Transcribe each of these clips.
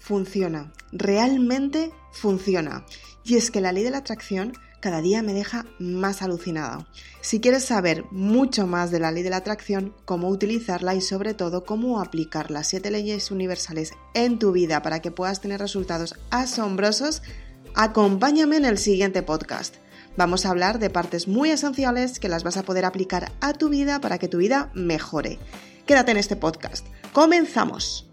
funciona, realmente funciona. Y es que la ley de la atracción cada día me deja más alucinada. Si quieres saber mucho más de la ley de la atracción, cómo utilizarla y sobre todo cómo aplicar las siete leyes universales en tu vida para que puedas tener resultados asombrosos, acompáñame en el siguiente podcast. Vamos a hablar de partes muy esenciales que las vas a poder aplicar a tu vida para que tu vida mejore. Quédate en este podcast. ¡Comenzamos!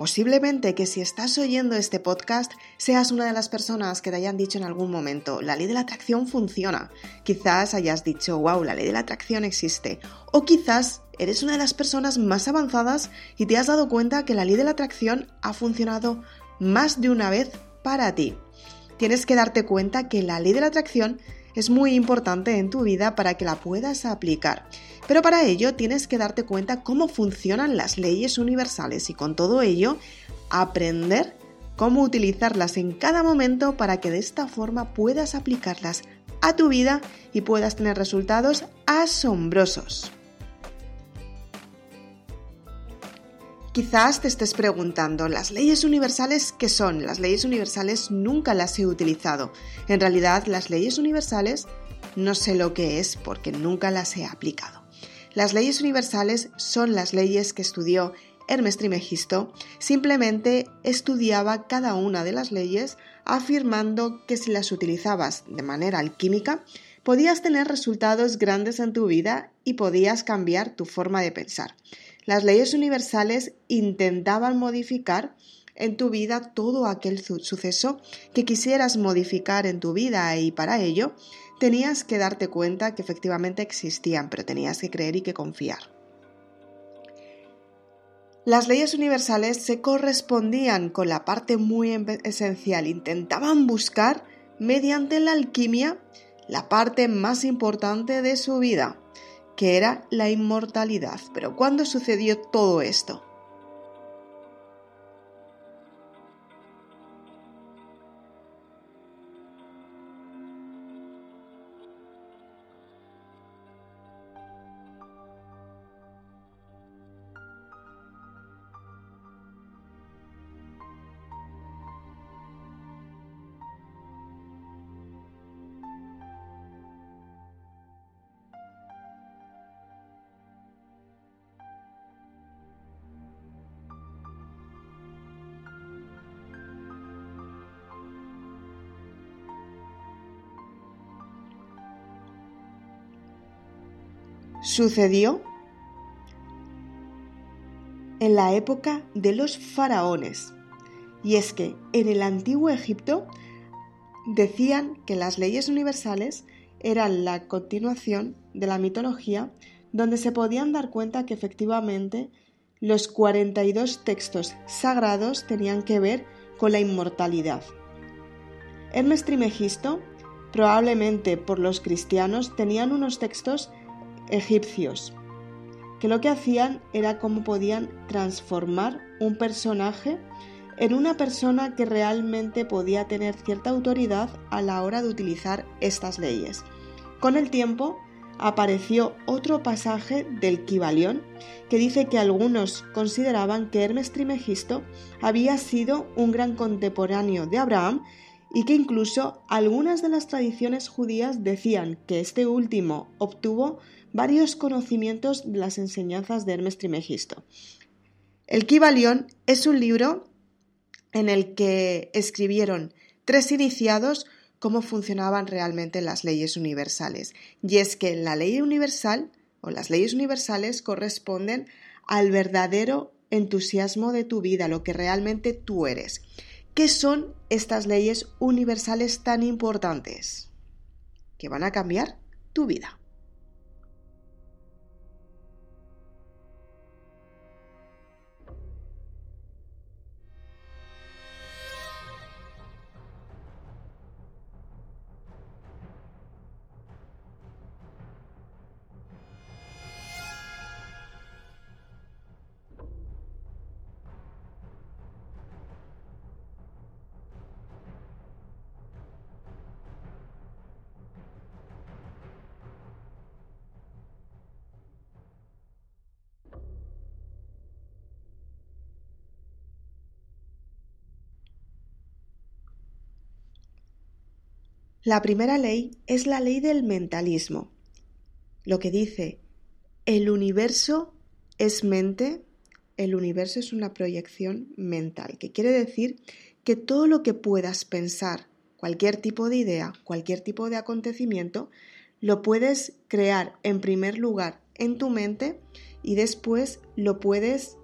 Posiblemente que si estás oyendo este podcast seas una de las personas que te hayan dicho en algún momento, la ley de la atracción funciona. Quizás hayas dicho, wow, la ley de la atracción existe. O quizás eres una de las personas más avanzadas y te has dado cuenta que la ley de la atracción ha funcionado más de una vez para ti. Tienes que darte cuenta que la ley de la atracción es muy importante en tu vida para que la puedas aplicar. Pero para ello tienes que darte cuenta cómo funcionan las leyes universales y con todo ello aprender cómo utilizarlas en cada momento para que de esta forma puedas aplicarlas a tu vida y puedas tener resultados asombrosos. Quizás te estés preguntando, ¿las leyes universales qué son? Las leyes universales nunca las he utilizado. En realidad, las leyes universales no sé lo que es porque nunca las he aplicado. Las leyes universales son las leyes que estudió Hermes Trimegisto, simplemente estudiaba cada una de las leyes afirmando que si las utilizabas de manera alquímica, podías tener resultados grandes en tu vida y podías cambiar tu forma de pensar. Las leyes universales intentaban modificar en tu vida todo aquel suceso que quisieras modificar en tu vida y para ello tenías que darte cuenta que efectivamente existían, pero tenías que creer y que confiar. Las leyes universales se correspondían con la parte muy esencial, intentaban buscar mediante la alquimia la parte más importante de su vida, que era la inmortalidad. Pero ¿cuándo sucedió todo esto? Sucedió en la época de los faraones. Y es que en el antiguo Egipto decían que las leyes universales eran la continuación de la mitología donde se podían dar cuenta que efectivamente los 42 textos sagrados tenían que ver con la inmortalidad. Hermes Trimegisto, probablemente por los cristianos, tenían unos textos egipcios, que lo que hacían era cómo podían transformar un personaje en una persona que realmente podía tener cierta autoridad a la hora de utilizar estas leyes. Con el tiempo apareció otro pasaje del Kibalión que dice que algunos consideraban que Hermes Trimegisto había sido un gran contemporáneo de Abraham y que incluso algunas de las tradiciones judías decían que este último obtuvo varios conocimientos de las enseñanzas de Hermes Trimegisto. El Kibalión es un libro en el que escribieron tres iniciados cómo funcionaban realmente las leyes universales. Y es que la ley universal o las leyes universales corresponden al verdadero entusiasmo de tu vida, lo que realmente tú eres. ¿Qué son estas leyes universales tan importantes? Que van a cambiar tu vida. La primera ley es la ley del mentalismo, lo que dice, el universo es mente, el universo es una proyección mental, que quiere decir que todo lo que puedas pensar, cualquier tipo de idea, cualquier tipo de acontecimiento, lo puedes crear en primer lugar en tu mente y después lo puedes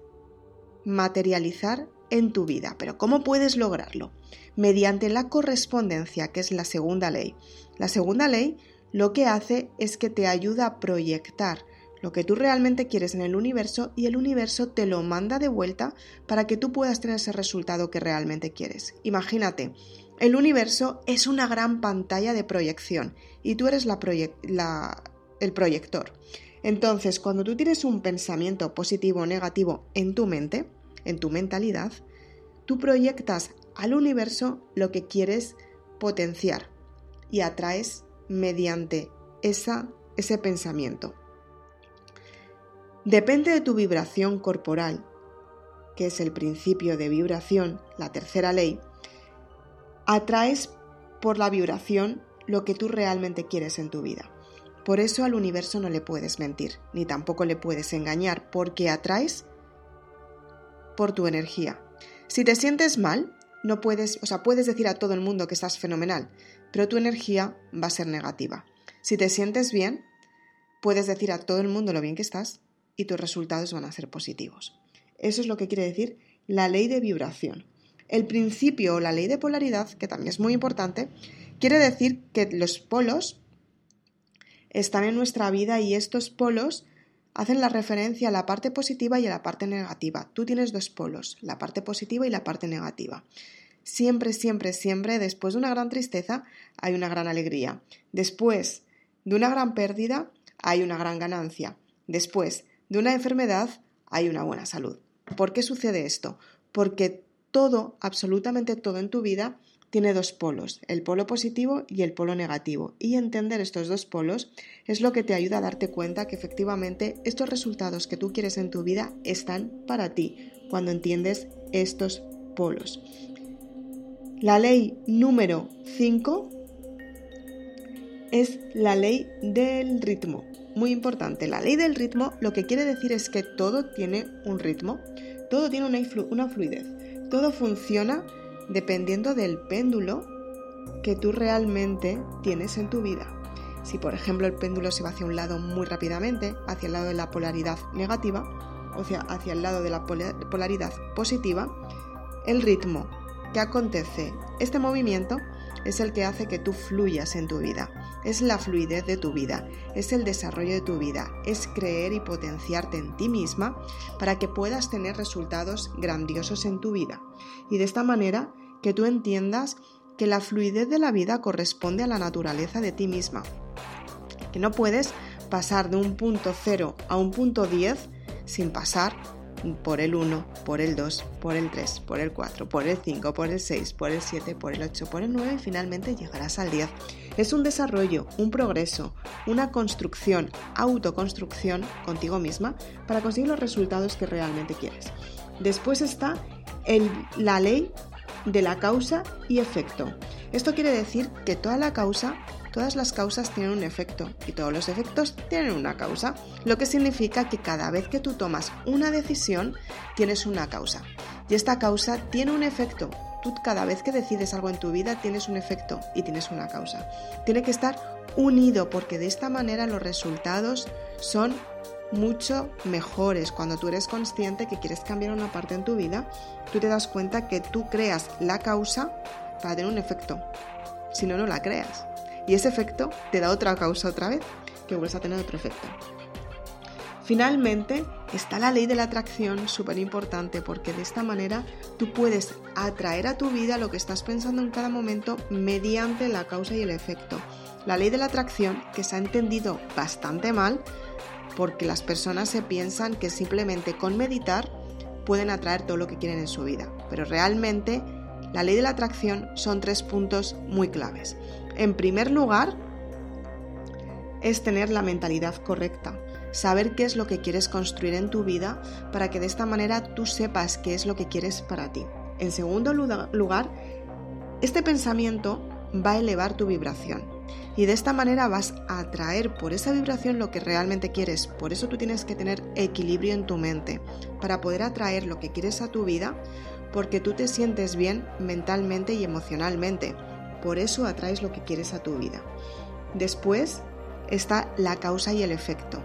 materializar en tu vida. Pero ¿cómo puedes lograrlo? Mediante la correspondencia, que es la segunda ley. La segunda ley lo que hace es que te ayuda a proyectar lo que tú realmente quieres en el universo y el universo te lo manda de vuelta para que tú puedas tener ese resultado que realmente quieres. Imagínate, el universo es una gran pantalla de proyección y tú eres el proyector. Entonces, cuando tú tienes un pensamiento positivo o negativo en tu mente, en tu mentalidad, tú proyectas al universo lo que quieres potenciar y atraes mediante esa, ese pensamiento. Depende de tu vibración corporal, que es el principio de vibración, la tercera ley, atraes por la vibración lo que tú realmente quieres en tu vida. Por eso al universo no le puedes mentir, ni tampoco le puedes engañar, porque atraes por tu energía. Si te sientes mal, no puedes, o sea, puedes decir a todo el mundo que estás fenomenal, pero tu energía va a ser negativa. Si te sientes bien, puedes decir a todo el mundo lo bien que estás y tus resultados van a ser positivos. Eso es lo que quiere decir la ley de vibración. El principio o la ley de polaridad, que también es muy importante, quiere decir que los polos están en nuestra vida y estos polos hacen la referencia a la parte positiva y a la parte negativa. Tú tienes dos polos, la parte positiva y la parte negativa. Siempre, siempre, siempre, después de una gran tristeza, hay una gran alegría. Después de una gran pérdida, hay una gran ganancia. Después de una enfermedad, hay una buena salud. ¿Por qué sucede esto? Porque todo, absolutamente todo en tu vida, tiene dos polos, el polo positivo y el polo negativo. Y entender estos dos polos es lo que te ayuda a darte cuenta que efectivamente estos resultados que tú quieres en tu vida están para ti cuando entiendes estos polos. La ley número 5 es la ley del ritmo. Muy importante, la ley del ritmo lo que quiere decir es que todo tiene un ritmo, todo tiene una, fluidez, todo funciona dependiendo del péndulo que tú realmente tienes en tu vida. Si por ejemplo el péndulo se va hacia un lado muy rápidamente, hacia el lado de la polaridad negativa, o sea, hacia el lado de la polaridad positiva, el ritmo que acontece este movimiento es el que hace que tú fluyas en tu vida. Es la fluidez de tu vida, es el desarrollo de tu vida, es creer y potenciarte en ti misma para que puedas tener resultados grandiosos en tu vida. Y de esta manera que tú entiendas que la fluidez de la vida corresponde a la naturaleza de ti misma. Que no puedes pasar de un punto cero a un punto 10 sin pasar por el 1, por el 2, por el 3, por el 4, por el 5, por el 6, por el 7, por el 8, por el 9 y finalmente llegarás al 10. Es un desarrollo, un progreso, una construcción, autoconstrucción contigo misma para conseguir los resultados que realmente quieres. Después está el, la ley de la causa y efecto. Esto quiere decir que toda la causa, todas las causas tienen un efecto y todos los efectos tienen una causa, lo que significa que cada vez que tú tomas una decisión tienes una causa y esta causa tiene un efecto. Tú cada vez que decides algo en tu vida tienes un efecto y tienes una causa. Tiene que estar unido porque de esta manera los resultados son mucho mejores. Cuando tú eres consciente que quieres cambiar una parte en tu vida, tú te das cuenta que tú creas la causa para tener un efecto. Si no, no la creas. Y ese efecto te da otra causa otra vez, que vuelves a tener otro efecto. Finalmente, está la ley de la atracción, súper importante, porque de esta manera tú puedes atraer a tu vida lo que estás pensando en cada momento mediante la causa y el efecto. La ley de la atracción, que se ha entendido bastante mal, porque las personas se piensan que simplemente con meditar pueden atraer todo lo que quieren en su vida. Pero realmente la ley de la atracción son tres puntos muy claves. En primer lugar, es tener la mentalidad correcta, saber qué es lo que quieres construir en tu vida para que de esta manera tú sepas qué es lo que quieres para ti. En segundo lugar, este pensamiento va a elevar tu vibración. Y de esta manera vas a atraer por esa vibración lo que realmente quieres. Por eso tú tienes que tener equilibrio en tu mente para poder atraer lo que quieres a tu vida porque tú te sientes bien mentalmente y emocionalmente. Por eso atraes lo que quieres a tu vida. Después está la causa y el efecto.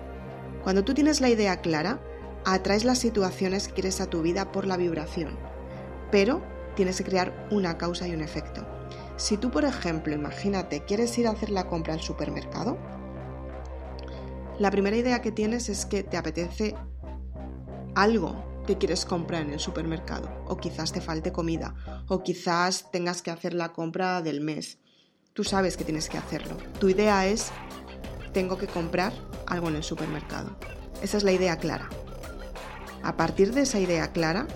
Cuando tú tienes la idea clara, atraes las situaciones que quieres a tu vida por la vibración. Pero tienes que crear una causa y un efecto. Si tú, por ejemplo, imagínate, quieres ir a hacer la compra al supermercado, la primera idea que tienes es que te apetece algo que quieres comprar en el supermercado, o quizás te falte comida, o quizás tengas que hacer la compra del mes. Tú sabes que tienes que hacerlo. Tu idea es, tengo que comprar algo en el supermercado. Esa es la idea clara. A partir de esa idea clara,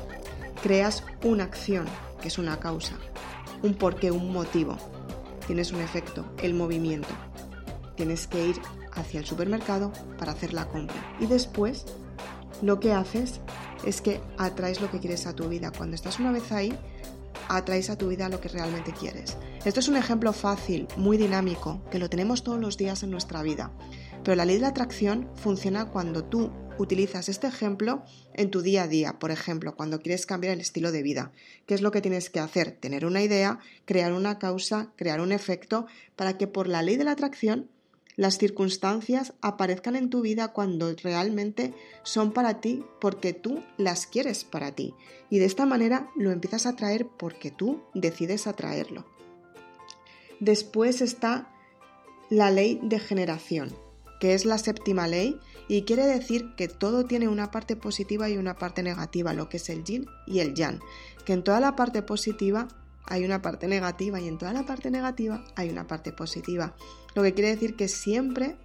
creas una acción, que es una causa, un porqué, un motivo. Tienes un efecto, el movimiento. Tienes que ir hacia el supermercado para hacer la compra. Y después lo que haces es que atraes lo que quieres a tu vida. Cuando estás una vez ahí, atraes a tu vida lo que realmente quieres. Esto es un ejemplo fácil, muy dinámico, que lo tenemos todos los días en nuestra vida. Pero la ley de la atracción funciona cuando tú utilizas este ejemplo en tu día a día, por ejemplo, cuando quieres cambiar el estilo de vida. ¿Qué es lo que tienes que hacer? Tener una idea, crear una causa, crear un efecto, para que por la ley de la atracción las circunstancias aparezcan en tu vida cuando realmente son para ti porque tú las quieres para ti. Y de esta manera lo empiezas a traer porque tú decides atraerlo. Después está la ley de generación, que es la séptima ley y quiere decir que todo tiene una parte positiva y una parte negativa, lo que es el yin y el yang, que en toda la parte positiva hay una parte negativa y en toda la parte negativa hay una parte positiva. Lo que quiere decir que siempre,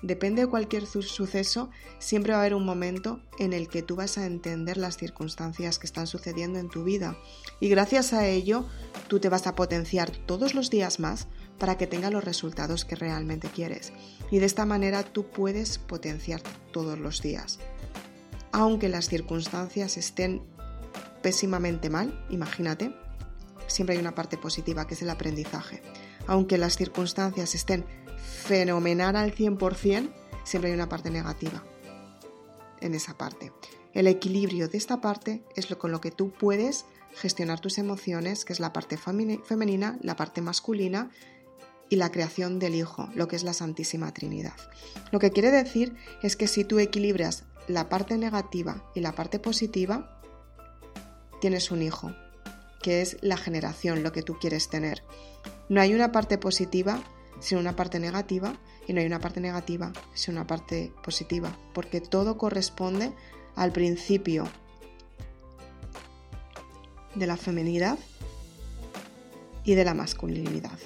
depende de cualquier suceso, siempre va a haber un momento en el que tú vas a entender las circunstancias que están sucediendo en tu vida. Y gracias a ello, tú te vas a potenciar todos los días más para que tenga los resultados que realmente quieres. Y de esta manera tú puedes potenciar todos los días. Aunque las circunstancias estén pésimamente mal, imagínate, siempre hay una parte positiva, que es el aprendizaje. Aunque las circunstancias estén fenomenal al 100%, siempre hay una parte negativa en esa parte. El equilibrio de esta parte es lo con lo que tú puedes gestionar tus emociones, que es la parte femenina, la parte masculina y la creación del Hijo, lo que es la Santísima Trinidad. Lo que quiere decir es que si tú equilibras la parte negativa y la parte positiva, tienes un hijo, que es la generación, lo que tú quieres tener. No hay una parte positiva sin una parte negativa y no hay una parte negativa sin una parte positiva, porque todo corresponde al principio de la feminidad y de la masculinidad.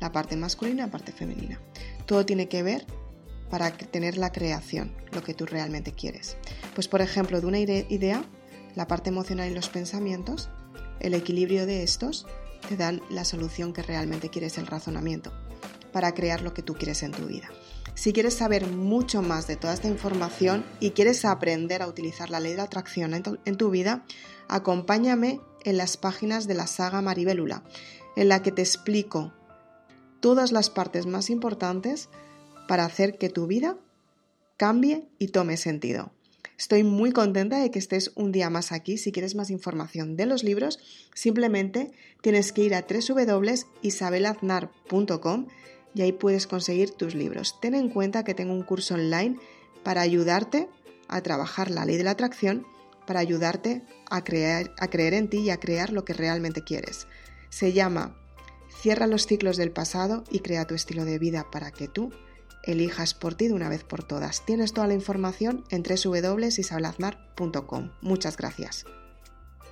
La parte masculina y la parte femenina. Todo tiene que ver para tener la creación, lo que tú realmente quieres. Pues por ejemplo, de una idea, la parte emocional y los pensamientos el equilibrio de estos te dan la solución que realmente quieres, el razonamiento, para crear lo que tú quieres en tu vida. Si quieres saber mucho más de toda esta información y quieres aprender a utilizar la ley de atracción en tu, vida, acompáñame en las páginas de la saga Maribélula, en la que te explico todas las partes más importantes para hacer que tu vida cambie y tome sentido. Estoy muy contenta de que estés un día más aquí. Si quieres más información de los libros, simplemente tienes que ir a www.isabelaznar.com y ahí puedes conseguir tus libros. Ten en cuenta que tengo un curso online para ayudarte a trabajar la ley de la atracción, para ayudarte a creer, a creer en ti y a crear lo que realmente quieres. Se llama Cierra los ciclos del pasado y crea tu estilo de vida para que tú elijas por ti de una vez por todas. Tienes toda la información en www.isablazmar.com. Muchas gracias.